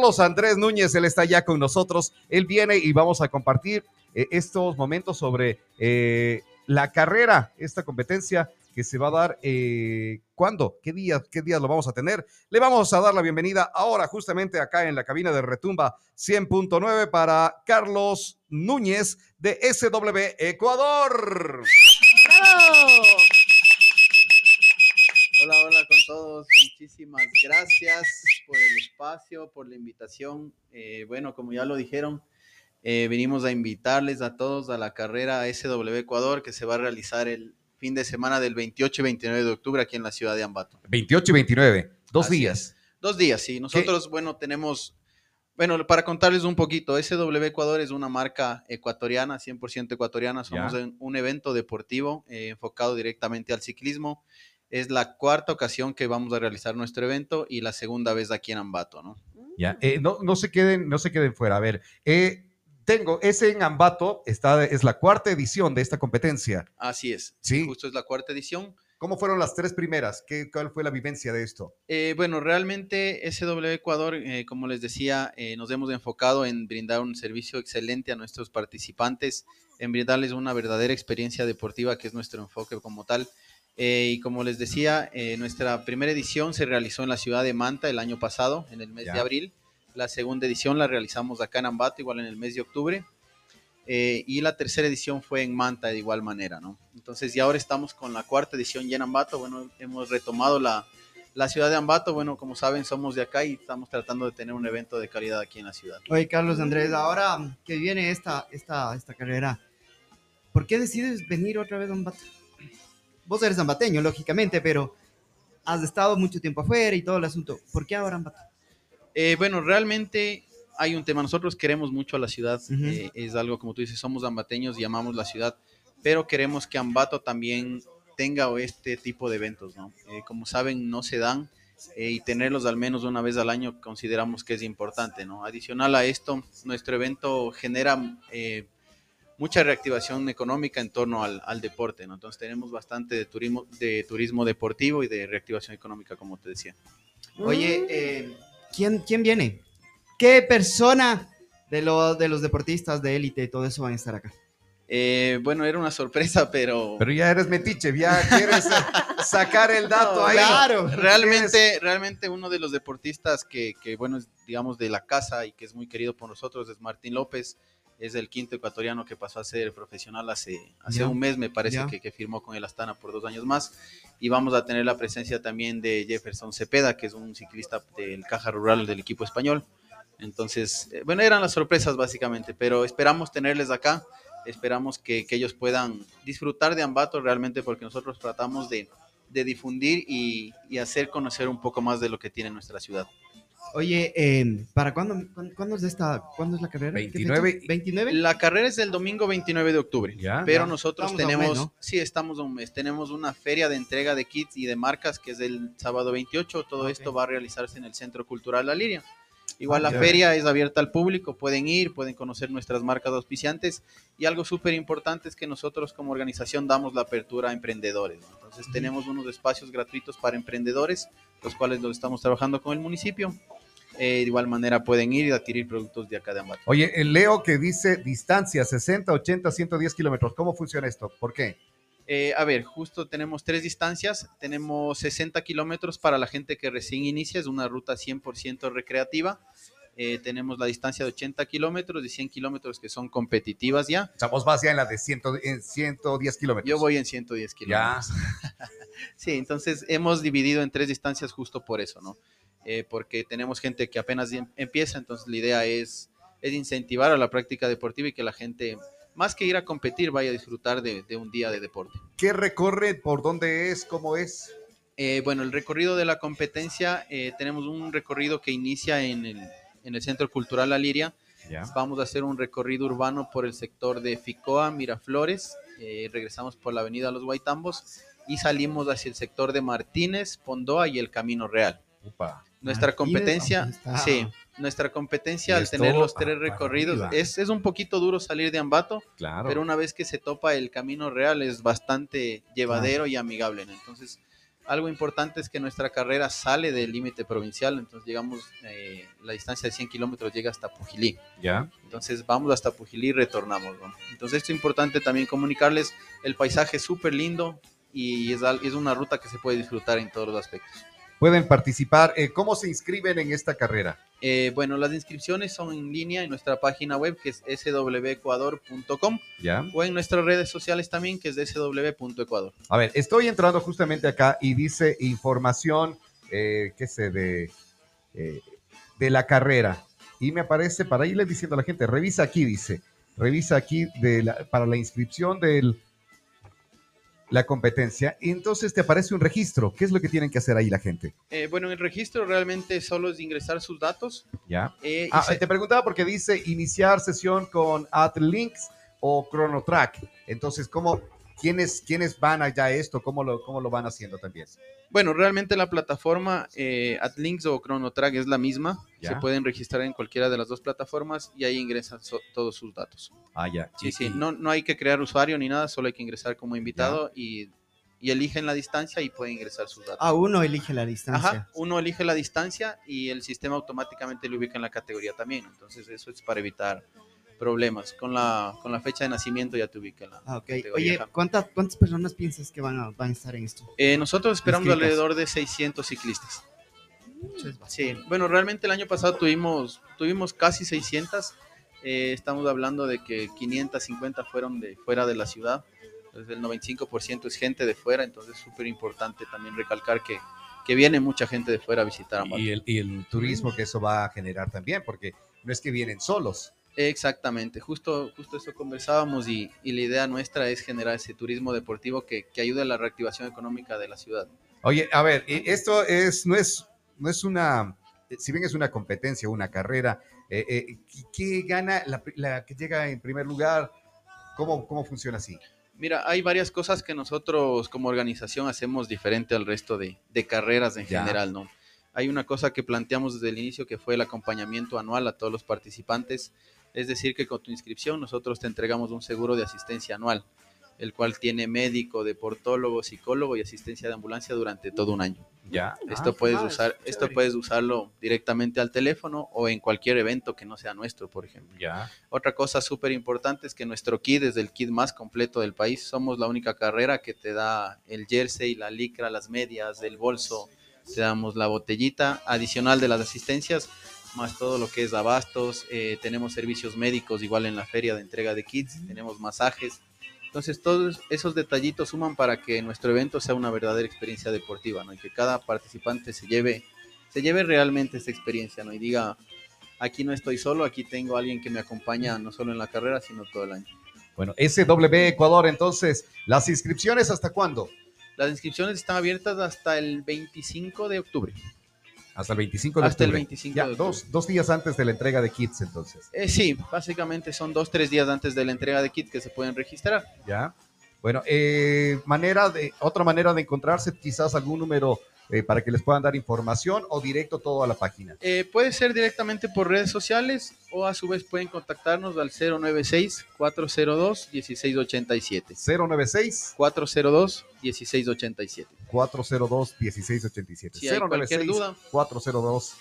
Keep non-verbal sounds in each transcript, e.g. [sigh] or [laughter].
Carlos Andrés Núñez, él está ya con nosotros. Él viene y vamos a compartir eh, estos momentos sobre eh, la carrera, esta competencia que se va a dar. Eh, ¿Cuándo? ¿Qué días? ¿Qué días lo vamos a tener? Le vamos a dar la bienvenida ahora, justamente acá en la cabina de Retumba 100.9 para Carlos Núñez de SW Ecuador. Todos. Muchísimas gracias por el espacio, por la invitación. Eh, bueno, como ya lo dijeron, eh, venimos a invitarles a todos a la carrera SW Ecuador que se va a realizar el fin de semana del 28 y 29 de octubre aquí en la ciudad de Ambato. 28 y 29, dos Así días. es. Dos días, sí. Nosotros, bueno, tenemos, bueno, para contarles un poquito, SW Ecuador es una marca ecuatoriana, 100% ecuatoriana. Somos en- un evento deportivo eh, enfocado directamente al ciclismo. Es la cuarta ocasión que vamos a realizar nuestro evento y la segunda vez aquí en Ambato, ¿no? Ya, eh, no, no se queden, no se queden fuera. A ver, eh, tengo ese en Ambato, está, es la cuarta edición de esta competencia. Así es. Sí. Justo es la cuarta edición. ¿Cómo fueron las tres primeras? ¿Qué, ¿Cuál fue la vivencia de esto? Eh, bueno, realmente SW Ecuador, eh, como les decía, eh, nos hemos enfocado en brindar un servicio excelente a nuestros participantes, en brindarles una verdadera experiencia deportiva, que es nuestro enfoque como tal. Eh, y como les decía, eh, nuestra primera edición se realizó en la ciudad de Manta el año pasado, en el mes Ya. de abril. La segunda edición la realizamos acá en Ambato, igual en el mes de octubre. Eh, y la tercera edición fue en Manta de igual manera, ¿no? Entonces, y ahora estamos con la cuarta edición ya en Ambato. Bueno, hemos retomado la, la ciudad de Ambato. Bueno, como saben, somos de acá y estamos tratando de tener un evento de calidad aquí en la ciudad. Oye, Carlos Andrés, ahora que viene esta, esta, esta carrera, ¿por qué decides venir otra vez a Ambato? Vos eres ambateño, lógicamente, pero has estado mucho tiempo afuera y todo el asunto. ¿Por qué ahora Ambato? Eh, bueno, realmente hay un tema. Nosotros queremos mucho a la ciudad. Ujú. eh, es algo, como tú dices, somos ambateños y amamos la ciudad, pero queremos que Ambato también tenga este tipo de eventos, ¿no? Eh, como saben, no se dan eh, y tenerlos al menos una vez al año consideramos que es importante, ¿no? Adicional a esto, nuestro evento genera eh, mucha reactivación económica en torno al, al deporte, ¿no? Entonces tenemos bastante de turismo, de turismo deportivo y de reactivación económica, como te decía. Oye, eh, ¿quién, ¿quién viene? ¿Qué persona de, lo- de los deportistas de élite y todo eso van a estar acá? Eh, bueno, era una sorpresa, pero, Pero ya eres metiche, ya quieres sacar el dato No, ahí. claro. realmente, realmente uno de los deportistas que, que, bueno, es, digamos, de la casa y que es muy querido por nosotros es Martín López. Es el quinto ecuatoriano que pasó a ser profesional hace, hace Ya, un mes, me parece que firmó con el Astana por dos años más. Y vamos a tener la presencia también de Jefferson Cepeda, que es un ciclista del Caja Rural del equipo español. Entonces, eh, bueno, eran las sorpresas básicamente, pero esperamos tenerles acá. Esperamos que, que ellos puedan disfrutar de Ambato realmente porque nosotros tratamos de, de difundir y, y hacer conocer un poco más de lo que tiene nuestra ciudad. Oye, eh, ¿para cuándo, cuándo, cuándo es esta, cuándo es la carrera? ¿Qué fecha? 29. ¿29? La carrera es el domingo 29 de octubre, Ya, pero ya. nosotros Estamos tenemos, mes, ¿no? sí, estamos a un mes, tenemos una feria de entrega de kits y de marcas que es el sábado 28, todo Ok. esto va a realizarse en el Centro Cultural La Liria. Igual Ah, la feria es abierta al público, pueden ir, pueden conocer nuestras marcas auspiciantes y algo súper importante es que nosotros como organización damos la apertura a emprendedores. ¿no? Entonces Ujú. tenemos unos espacios gratuitos para emprendedores, los cuales los estamos trabajando con el municipio. Eh, de igual manera pueden ir y adquirir productos de acá de Ambato. Oye, el Leo que dice distancia 60, 80, 110 kilómetros. ¿Cómo funciona esto? ¿Por qué? Eh, a ver, justo tenemos tres distancias. Tenemos 60 kilómetros para la gente que recién inicia, es una ruta 100% recreativa. Eh, tenemos la distancia de 80 kilómetros y 100 kilómetros que son competitivas ya. O sea, vos vas ya en la de 100, en 110 kilómetros. Yo voy en 110 Ya. kilómetros. [laughs] Sí, entonces hemos dividido en tres distancias justo por eso, ¿no? Eh, porque tenemos gente que apenas em- empieza, entonces la idea es, es incentivar a la práctica deportiva y que la gente, más que ir a competir, vaya a disfrutar de- de un día de deporte. ¿Qué recorre? ¿Por dónde es? ¿Cómo es? Eh, bueno, el recorrido de la competencia, eh, tenemos un recorrido que inicia en el, en el Centro Cultural La Liria. Ya. Vamos a hacer un recorrido urbano por el sector de Ficoa, Miraflores. eh, regresamos por la avenida Los Guaitambos y salimos hacia el sector de Martínez, Pondoa y el Camino Real. Upa. Nuestra Martínez, competencia, sí, nuestra competencia al tener los tres recorridos, es, es un poquito duro salir de Ambato, Claro. pero una vez que se topa el camino real es bastante llevadero y amigable. ¿no? Entonces, Algo importante es que nuestra carrera sale del límite provincial, entonces llegamos, eh, la distancia de 100 kilómetros llega hasta Pujilí. Ya. Entonces vamos hasta Pujilí y retornamos. ¿no? Entonces esto es importante también comunicarles, el paisaje es súper lindo y es, es una ruta que se puede disfrutar en todos los aspectos. Pueden participar. Eh, ¿Cómo se inscriben en esta carrera? Eh, bueno, las inscripciones son en línea en nuestra página web que es swecuador.com o en nuestras redes sociales también que es sw.ecuador. A ver, estoy entrando justamente acá y dice información, eh, qué sé, de, eh, de la carrera. Y me aparece, para irle diciendo a la gente, revisa aquí, dice, revisa aquí de la- para la inscripción de la competencia. Y entonces te aparece un registro. ¿Qué es lo que tienen que hacer ahí la gente? Eh, bueno, en el registro realmente solo es ingresar sus datos. ¿Ya? eh, Ah, se- te preguntaba porque dice iniciar sesión con AdLinks o ChronoTrack. Entonces, ¿cómo, quiénes, quiénes van allá a esto? ¿Cómo lo, ¿Cómo lo van haciendo también? Bueno, realmente la plataforma eh, AdLinks o ChronoTrack es la misma. Ya. Se pueden registrar en cualquiera de las dos plataformas y ahí ingresan so- todos sus datos. Ah, ya. Sí, sí, y- no, no hay que crear usuario ni nada, solo hay que ingresar como invitado y, y eligen la distancia y pueden ingresar sus datos. Ah, uno elige la distancia. Ajá, uno elige la distancia y el sistema automáticamente lo ubica en la categoría también. Entonces eso es para evitar problemas. Con la, con la fecha de nacimiento ya te ubica la Ah, ok. categoría. Oye. ¿cuántas, ¿cuántas personas piensas que van a, van a estar en esto? Eh, nosotros esperamos Inscritas. alrededor de 600 ciclistas. Sí, bueno, realmente el año pasado tuvimos, tuvimos casi 600. eh, estamos hablando de que 550 fueron de fuera de la ciudad. Entonces el 95% es gente de fuera, entonces es súper importante también recalcar que, que viene mucha gente de fuera a visitar Ambato. y el, y el turismo que eso va a generar también, porque no es que vienen solos. Exactamente, justo, justo eso conversábamos y, y la idea nuestra es generar ese turismo deportivo que, que ayude a la reactivación económica de la ciudad. Oye, a ver, esto es, no es, no es una, si bien es una competencia, una carrera, eh, eh, ¿qué- ¿qué gana la, la que llega en primer lugar? ¿Cómo, cómo funciona así? Mira, hay varias cosas que nosotros como organización hacemos diferente al resto de, de carreras en Ya. general, ¿no? Hay una cosa que planteamos desde el inicio que fue el acompañamiento anual a todos los participantes, es decir, que con tu inscripción nosotros te entregamos un seguro de asistencia anual, el cual tiene médico, deportólogo, psicólogo y asistencia de ambulancia durante todo un año. Ya. Esto Ah, puedes ah, usar, esto puedes usarlo directamente al teléfono o en cualquier evento que no sea nuestro, por ejemplo. Ya. Otra cosa súper importante es que nuestro kit es el kit más completo del país. Somos la única carrera que te da el jersey, la licra, las medias, el bolso. Te damos la botellita adicional de las asistencias, más todo lo que es abastos. Eh, tenemos servicios médicos igual en la feria de entrega de kits. Tenemos masajes. Entonces todos esos detallitos suman para que nuestro evento sea una verdadera experiencia deportiva, ¿no? Y que cada participante se lleve, se lleve realmente esta experiencia, ¿no? Y diga, aquí no estoy solo, aquí tengo a alguien que me acompaña no solo en la carrera, sino todo el año. Bueno, SW Ecuador, entonces, ¿las inscripciones hasta cuándo? Las inscripciones están abiertas hasta el 25 de octubre. Hasta el 25 de Hasta el octubre. 25 Ya, de dos, dos días antes de la entrega de kits, entonces. Eh, sí, básicamente son dos, tres días antes de la entrega de kit que se pueden registrar. Ya. Bueno, eh, manera de, otra manera de encontrarse, quizás algún número eh, para que les puedan dar información o directo todo a la página. Eh, puede ser directamente por redes sociales o a su vez pueden contactarnos al 096-402-1687. 096 402-1687. 402 1687. Si hay cualquier 096 duda, 402.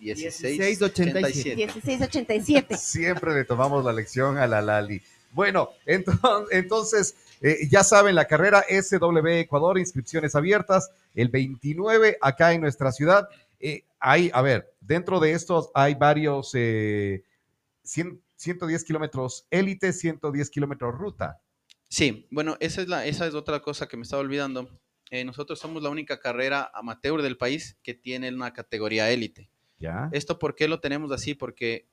1687. 1687. Siempre le tomamos la lección a la Lali. Bueno, [laughs] entonces, entonces eh, ya saben, la carrera SW Ecuador, inscripciones abiertas, el 29 acá en nuestra ciudad. Eh, hay, a ver, dentro de estos hay varios, eh, 100 110 kilómetros élite, 110 kilómetros ruta. Sí, bueno, esa es, la, esa es otra cosa que me estaba olvidando. Eh, nosotros somos la única carrera amateur del país que tiene una categoría élite. ¿Ya? ¿Esto por qué lo tenemos así? Porque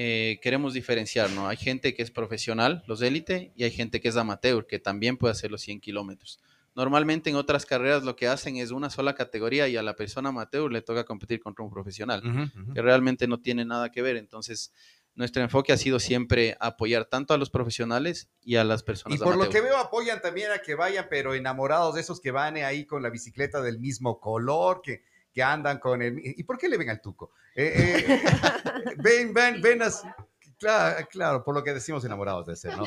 eh, queremos diferenciar, ¿no? Hay gente que es profesional, los élite, y hay gente que es amateur, que también puede hacer los 100 kilómetros. Normalmente en otras carreras lo que hacen es una sola categoría y a la persona amateur le toca competir contra un profesional, Ujú, ujú. que realmente no tiene nada que ver. Entonces, nuestro enfoque ha sido siempre apoyar tanto a los profesionales y a las Y personas por lo amateur. que veo apoyan también a que vayan, pero enamorados de esos que van ahí con la bicicleta del mismo color, que, que andan con el... ¿Y por qué le ven al tuco? Eh, eh, ven, ven, ven así. Claro, claro, por lo que decimos enamorados de ser, ¿no?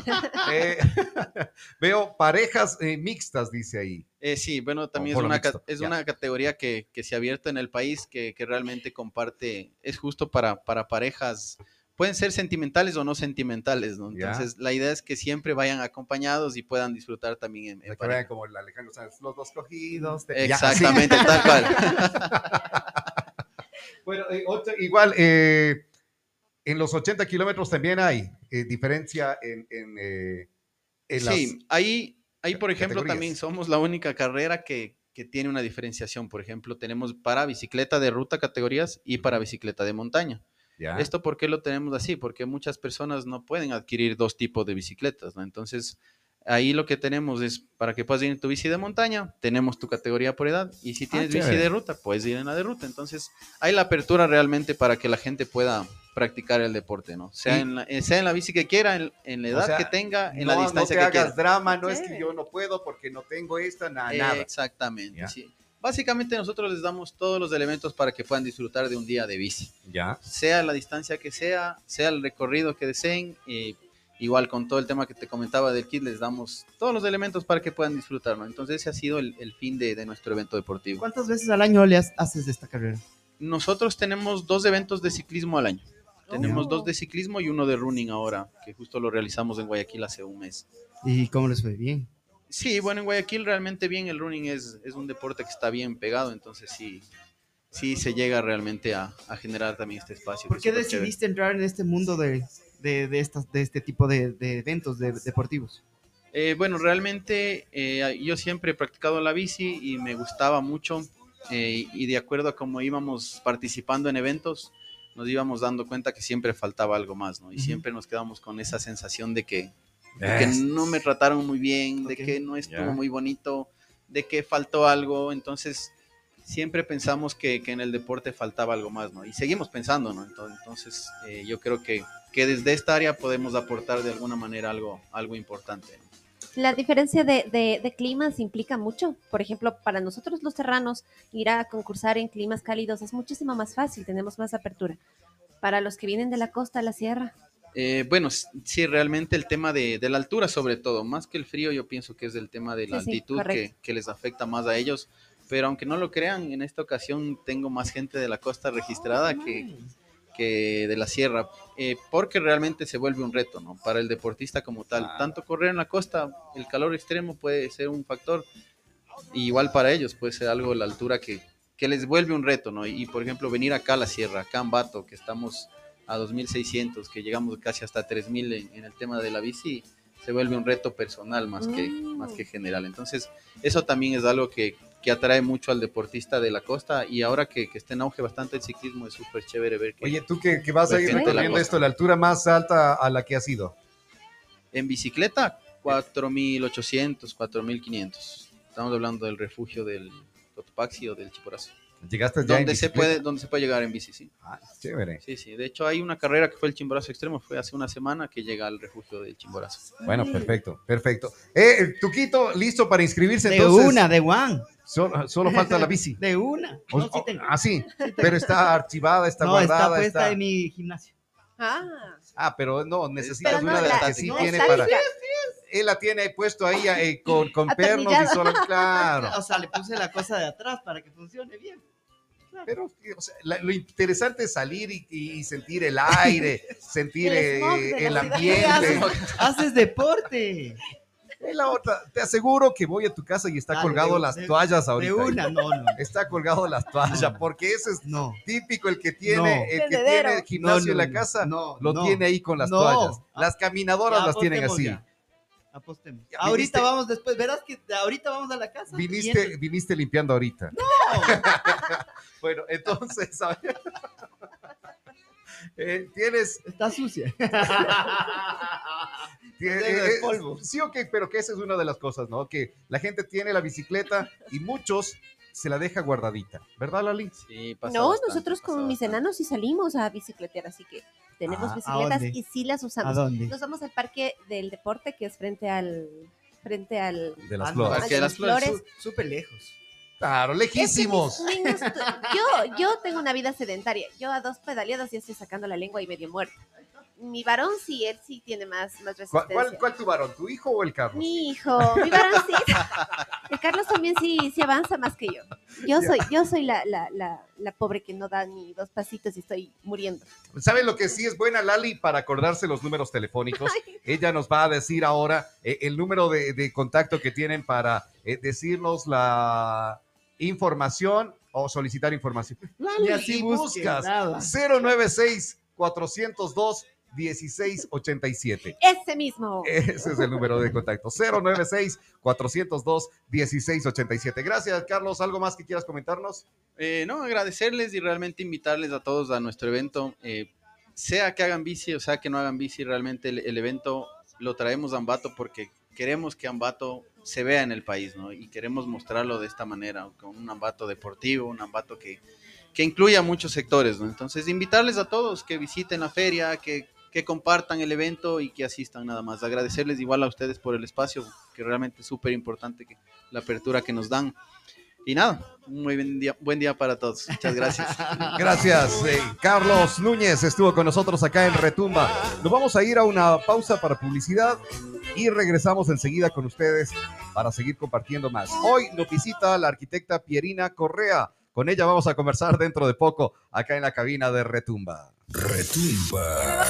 Eh, [laughs] veo parejas eh, mixtas, dice ahí. Eh, sí, bueno, también es, una, mixto, es una categoría que, que se ha abierto en el país, que, que realmente comparte, es justo para, para parejas, pueden ser sentimentales o no sentimentales, ¿no? Entonces, la idea es que siempre vayan acompañados y puedan disfrutar también en, en que vean como el Alejandro Sanz, los dos cogidos. ya, Exactamente, [laughs] tal cual. [laughs] Bueno, eh, igual, eh, en los 80 kilómetros también hay eh, diferencia en, en, eh, en las- Sí, ahí, ahí por ejemplo, categorías. también somos la única carrera que, que tiene una diferenciación. Por ejemplo, tenemos para bicicleta de ruta categorías y para bicicleta de montaña. Ya. ¿Esto por qué lo tenemos así? Porque muchas personas no pueden adquirir dos tipos de bicicletas, ¿no? Entonces, ahí lo que tenemos es, para que puedas ir en tu bici de montaña, tenemos tu categoría por edad, y si tienes bici Ah, chévere. de ruta, puedes ir en la de ruta. Entonces, hay la apertura realmente para que la gente pueda practicar el deporte, ¿no? Sea, en, la, sea en la bici que quiera, en, en la O edad sea, que tenga, en no, la distancia no que hagas quiera. drama, no es que yo no puedo porque no tengo esta, na- Eh, nada. Exactamente, Ya. sí. Básicamente nosotros les damos todos los elementos para que puedan disfrutar de un día de bici. Ya. sea la distancia que sea, sea el recorrido que deseen, y igual con todo el tema que te comentaba del kit, les damos todos los elementos para que puedan disfrutarlo. Entonces ese ha sido el, el fin de, de nuestro evento deportivo. ¿Cuántas veces al año le has- haces esta carrera? Nosotros tenemos dos eventos de ciclismo al año. Tenemos dos de ciclismo y uno de running ahora, que justo lo realizamos en Guayaquil hace un mes. ¿Y cómo les fue? Bien. Sí, bueno, en Guayaquil realmente bien, el running es, es un deporte que está bien pegado, entonces sí, sí se llega realmente a, a generar también este espacio. ¿Por qué chévere. decidiste entrar en este mundo de, de, de, estas, de este tipo de, de eventos de- deportivos? Eh, bueno, realmente eh, yo siempre he practicado la bici y me gustaba mucho eh, y de acuerdo a cómo íbamos participando en eventos, nos íbamos dando cuenta que siempre faltaba algo más, ¿no? Y siempre nos quedamos con esa sensación de que, de que no me trataron muy bien, de que no estuvo muy bonito, de que faltó algo, entonces siempre pensamos que, que en el deporte faltaba algo más, ¿no? Y seguimos pensando, ¿no? Entonces, entonces, eh, yo creo que, que desde esta área podemos aportar de alguna manera algo, algo importante. ¿no? La diferencia de, de- de climas implica mucho. Por ejemplo, para nosotros los serranos, ir a concursar en climas cálidos es muchísimo más fácil, tenemos más apertura. Para los que vienen de la costa a la sierra, Eh, bueno, sí, realmente el tema de, de la altura sobre todo, más que el frío, yo pienso que es el tema de la Sí, sí, altitud que, les afecta más a ellos, pero aunque no lo crean, en esta ocasión tengo más gente de la costa registrada que, que de la sierra, eh, porque realmente se vuelve un reto, ¿no? Para el deportista como tal, tanto correr en la costa, el calor extremo puede ser un factor, y igual para ellos puede ser algo la altura que, que les vuelve un reto, ¿no? Y, por ejemplo, venir acá a la sierra, acá en Bato, que estamos a 2.600, que llegamos casi hasta 3.000 en, en el tema de la bici, se vuelve un reto personal más que, Mm. más que general. Entonces, eso también es algo que, que atrae mucho al deportista de la costa y ahora que, que está en auge bastante el ciclismo es súper chévere ver que Oye, tú que, que vas a ir recorriendo esto, la altura más alta a la que has ido. en bicicleta 4.800, 4.500. Estamos hablando del refugio del Cotopaxi o del Chiporazo. Llegaste ya Donde se, puede, donde se puede llegar en bici, sí. Ah, chévere. Sí, sí. De hecho, hay una carrera que fue el Chimborazo Extremo, fue hace una semana que llega al refugio del Chimborazo. Bueno, perfecto, perfecto. Eh, Tuquito, listo para inscribirse De entonces. una, de one. Solo, solo falta la bici. [laughs] De una. O- No, sí o- tengo. ah, sí, pero está archivada, está [laughs] no, está guardada. puesta está- en mi gimnasio. Ah, Ah, pero no, necesitas pero no, una de las la- que sí no tiene para. Él la tiene puesto ahí eh, con, con pernos y solo, claro. [laughs] O sea, le puse la cosa de atrás para que funcione bien. Pero o sea, lo interesante es salir y, y sentir el aire, [laughs] sentir El smog eh, de ambiente. [laughs] Haces deporte. Es la otra. Te aseguro que voy a tu casa y está Dale, colgado de- las de- toallas De ahorita. una, no, no. [laughs] Está colgado las toallas, No. porque ese es No. típico el que tiene, No. el que tiene gimnasio No, no, en la casa, No, lo no. tiene ahí con las No. toallas. Las caminadoras Ya, las tienen así. ya. Apostemos. Ya, Ahorita viniste- vamos después. Verás que ahorita vamos a la casa. Viniste, viniste limpiando ahorita. No. [laughs] Bueno, entonces, a ver. Eh, tienes, Está sucia. [laughs] tie- Lleno de eh, polvo. sí, ok, pero que esa es una de las cosas, ¿no? Que la gente tiene la bicicleta y muchos se la deja guardadita, ¿verdad, Lali? Sí, pasa no, bastante, nosotros pasa con mis enanos sí salimos a bicicletear, así que tenemos Ah, ¿a bicicletas y sí las ¿A usamos. dónde? Nos vamos al parque del deporte que es frente al frente al De las flores. Parque de las Flores. Súper lejos. Claro, Es que lejísimos. niños, yo, yo tengo una vida sedentaria. Yo a dos pedaleadas ya estoy sacando la lengua y medio muerta. Mi varón sí, él sí tiene más, más ¿Cuál, resistencia. cuál, cuál tu varón? ¿Tu hijo o el Carlos? Mi hijo, mi varón sí. [laughs] El Carlos también sí, sí avanza más que yo. Yo soy, yo soy la, la, la, la pobre que no da ni dos pasitos y estoy muriendo. ¿Saben lo que sí es buena, Lali, para acordarse los números telefónicos? [laughs] Ella nos va a decir ahora eh, el número de, contacto que tienen para eh, decirnos la información o solicitar información. Lali, y así buscas 096 402 1687. Ese mismo. Ese es el número de contacto. 096-402-1687. Gracias, Carlos. ¿Algo más que quieras comentarnos? Eh, no, agradecerles y realmente invitarles a todos a nuestro evento. Eh, sea que hagan bici o sea que no hagan bici, realmente el, el, evento lo traemos a Ambato porque queremos que Ambato se vea en el país, ¿no? Y queremos mostrarlo de esta manera, con un Ambato deportivo, un Ambato que, que incluya muchos sectores, ¿no? Entonces, invitarles a todos que visiten la feria, que que compartan el evento y que asistan nada más. Agradecerles igual a ustedes por el espacio, que realmente es súper importante que la apertura que nos dan. Y nada, un muy buen día, buen día para todos. Muchas gracias. [laughs] Gracias. eh, Carlos Núñez estuvo con nosotros acá en Retumba. Nos vamos a ir a una pausa para publicidad y regresamos enseguida con ustedes para seguir compartiendo más. Hoy nos visita la arquitecta Pierina Correa. Con ella vamos a conversar dentro de poco acá en la cabina de Retumba. Retumba.